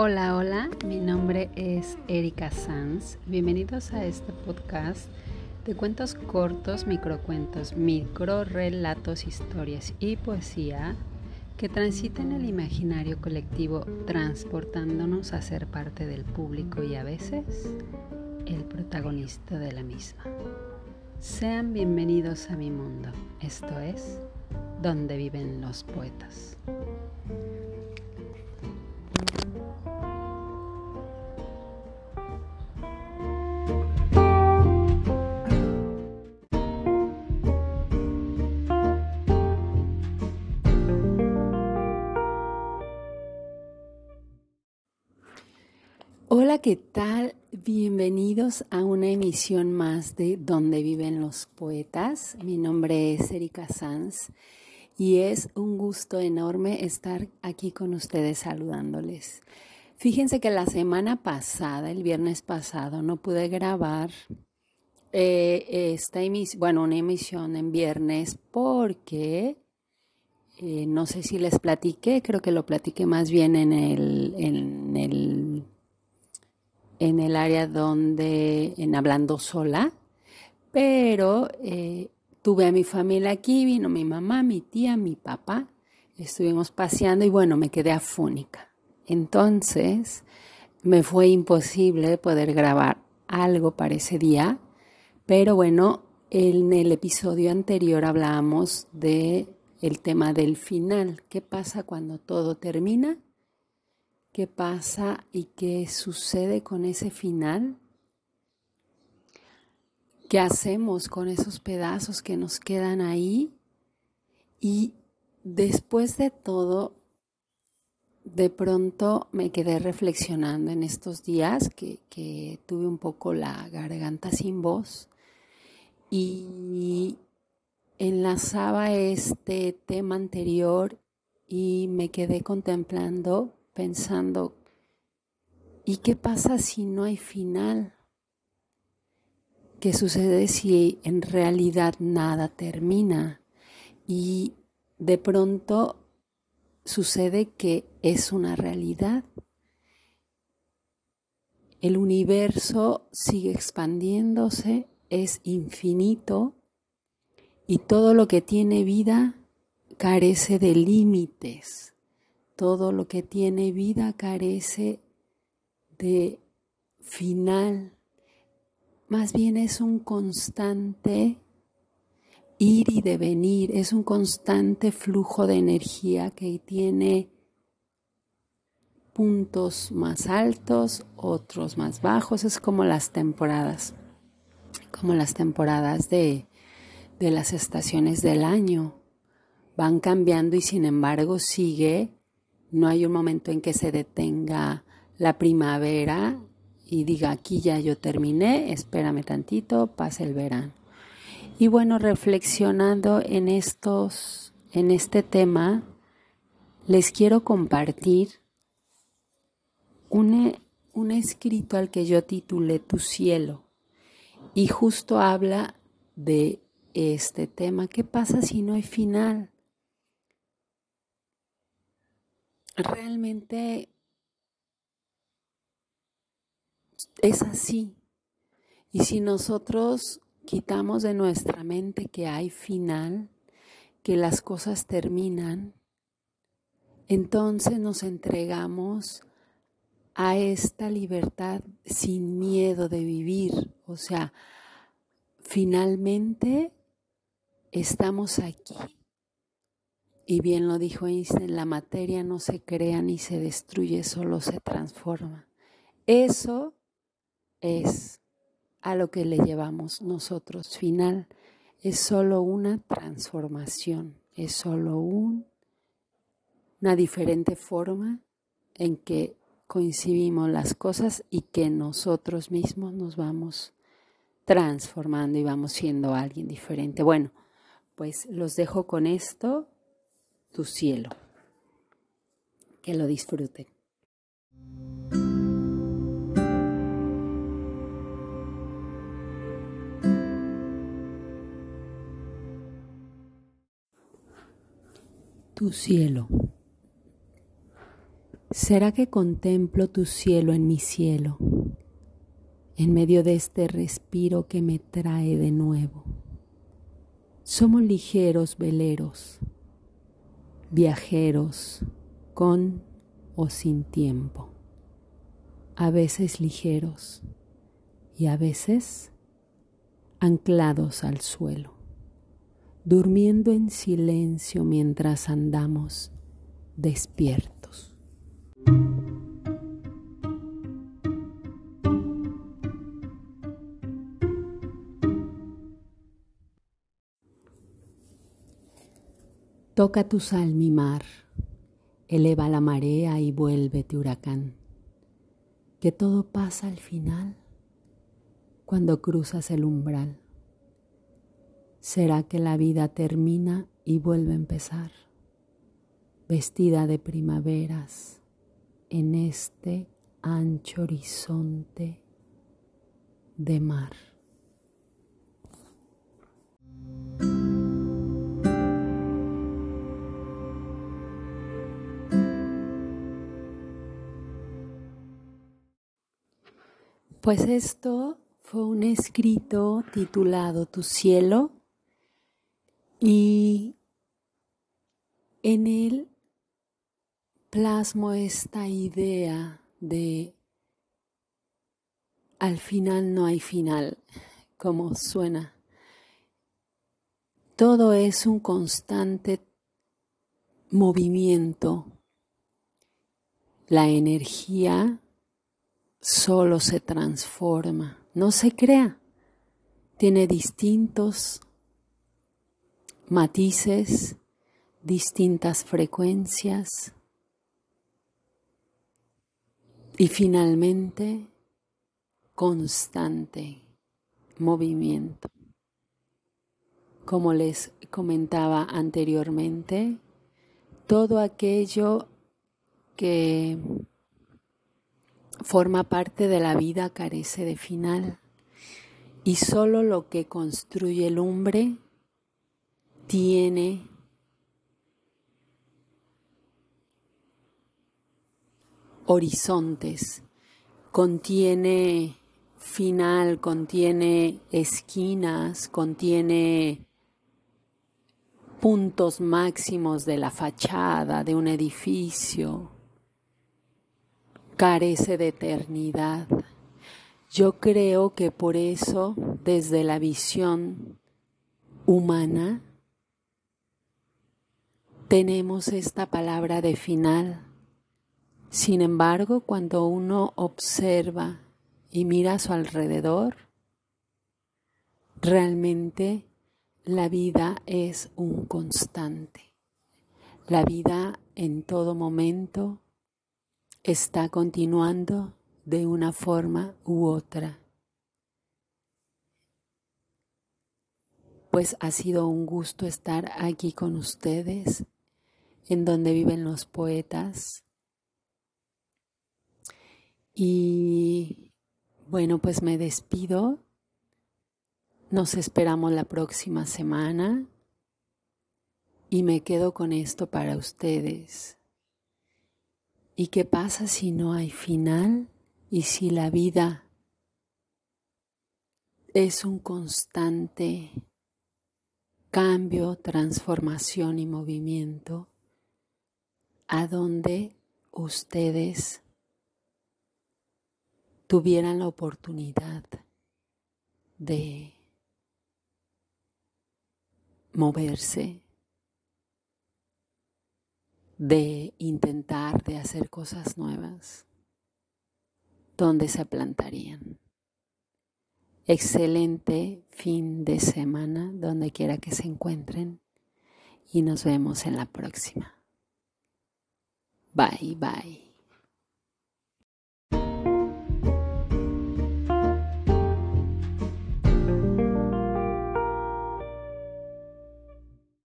Hola, hola, mi nombre es Erika Sanz. Bienvenidos a este podcast de cuentos cortos, microcuentos, microrelatos, historias y poesía que transiten el imaginario colectivo transportándonos a ser parte del público y a veces el protagonista de la misma. Sean bienvenidos a mi mundo, esto es donde viven los poetas. Hola, ¿qué tal? Bienvenidos a una emisión más de Donde viven los poetas. Mi nombre es Erika Sanz y es un gusto enorme estar aquí con ustedes saludándoles. Fíjense que la semana pasada, el viernes pasado, no pude grabar eh, esta emisión, bueno, una emisión en viernes porque eh, no sé si les platiqué, creo que lo platiqué más bien en el, en el en el área donde, en Hablando Sola, pero eh, tuve a mi familia aquí, vino mi mamá, mi tía, mi papá, estuvimos paseando y bueno, me quedé afónica. Entonces, me fue imposible poder grabar algo para ese día, pero bueno, en el episodio anterior hablábamos de el tema del final, qué pasa cuando todo termina qué pasa y qué sucede con ese final. ¿Qué hacemos con esos pedazos que nos quedan ahí? Y después de todo, de pronto me quedé reflexionando en estos días que, que tuve un poco la garganta sin voz y enlazaba este tema anterior y me quedé contemplando pensando, ¿y qué pasa si no hay final? ¿Qué sucede si en realidad nada termina? Y de pronto sucede que es una realidad. El universo sigue expandiéndose, es infinito y todo lo que tiene vida carece de límites. Todo lo que tiene vida carece de final. Más bien es un constante ir y devenir, es un constante flujo de energía que tiene puntos más altos, otros más bajos, es como las temporadas, como las temporadas de, de las estaciones del año. Van cambiando y sin embargo sigue no hay un momento en que se detenga la primavera y diga aquí ya yo terminé, espérame tantito, pase el verano. Y bueno, reflexionando en estos en este tema, les quiero compartir un, un escrito al que yo titulé Tu cielo y justo habla de este tema, ¿qué pasa si no hay final? Realmente es así. Y si nosotros quitamos de nuestra mente que hay final, que las cosas terminan, entonces nos entregamos a esta libertad sin miedo de vivir. O sea, finalmente estamos aquí y bien lo dijo Einstein, la materia no se crea ni se destruye, solo se transforma. Eso es a lo que le llevamos nosotros. Final es solo una transformación, es solo un, una diferente forma en que coincidimos las cosas y que nosotros mismos nos vamos transformando y vamos siendo alguien diferente. Bueno, pues los dejo con esto tu cielo. Que lo disfruten. Tu cielo. ¿Será que contemplo tu cielo en mi cielo, en medio de este respiro que me trae de nuevo? Somos ligeros veleros, viajeros con o sin tiempo, a veces ligeros y a veces anclados al suelo, durmiendo en silencio mientras andamos despiertos. Toca tu sal mi mar, eleva la marea y vuélvete huracán, que todo pasa al final cuando cruzas el umbral. ¿Será que la vida termina y vuelve a empezar, vestida de primaveras en este ancho horizonte de mar? Pues esto fue un escrito titulado Tu cielo y en él plasmo esta idea de al final no hay final, como suena. Todo es un constante movimiento. La energía solo se transforma, no se crea. Tiene distintos matices, distintas frecuencias y finalmente constante movimiento. Como les comentaba anteriormente, todo aquello que forma parte de la vida carece de final. Y solo lo que construye el hombre tiene horizontes, contiene final, contiene esquinas, contiene puntos máximos de la fachada de un edificio carece de eternidad. Yo creo que por eso, desde la visión humana, tenemos esta palabra de final. Sin embargo, cuando uno observa y mira a su alrededor, realmente la vida es un constante. La vida en todo momento está continuando de una forma u otra. Pues ha sido un gusto estar aquí con ustedes, en donde viven los poetas. Y bueno, pues me despido. Nos esperamos la próxima semana y me quedo con esto para ustedes. ¿Y qué pasa si no hay final y si la vida es un constante cambio, transformación y movimiento a donde ustedes tuvieran la oportunidad de moverse, de intentar, de hacer cosas nuevas, ¿dónde se plantarían? Excelente fin de semana, donde quiera que se encuentren, y nos vemos en la próxima. Bye, bye.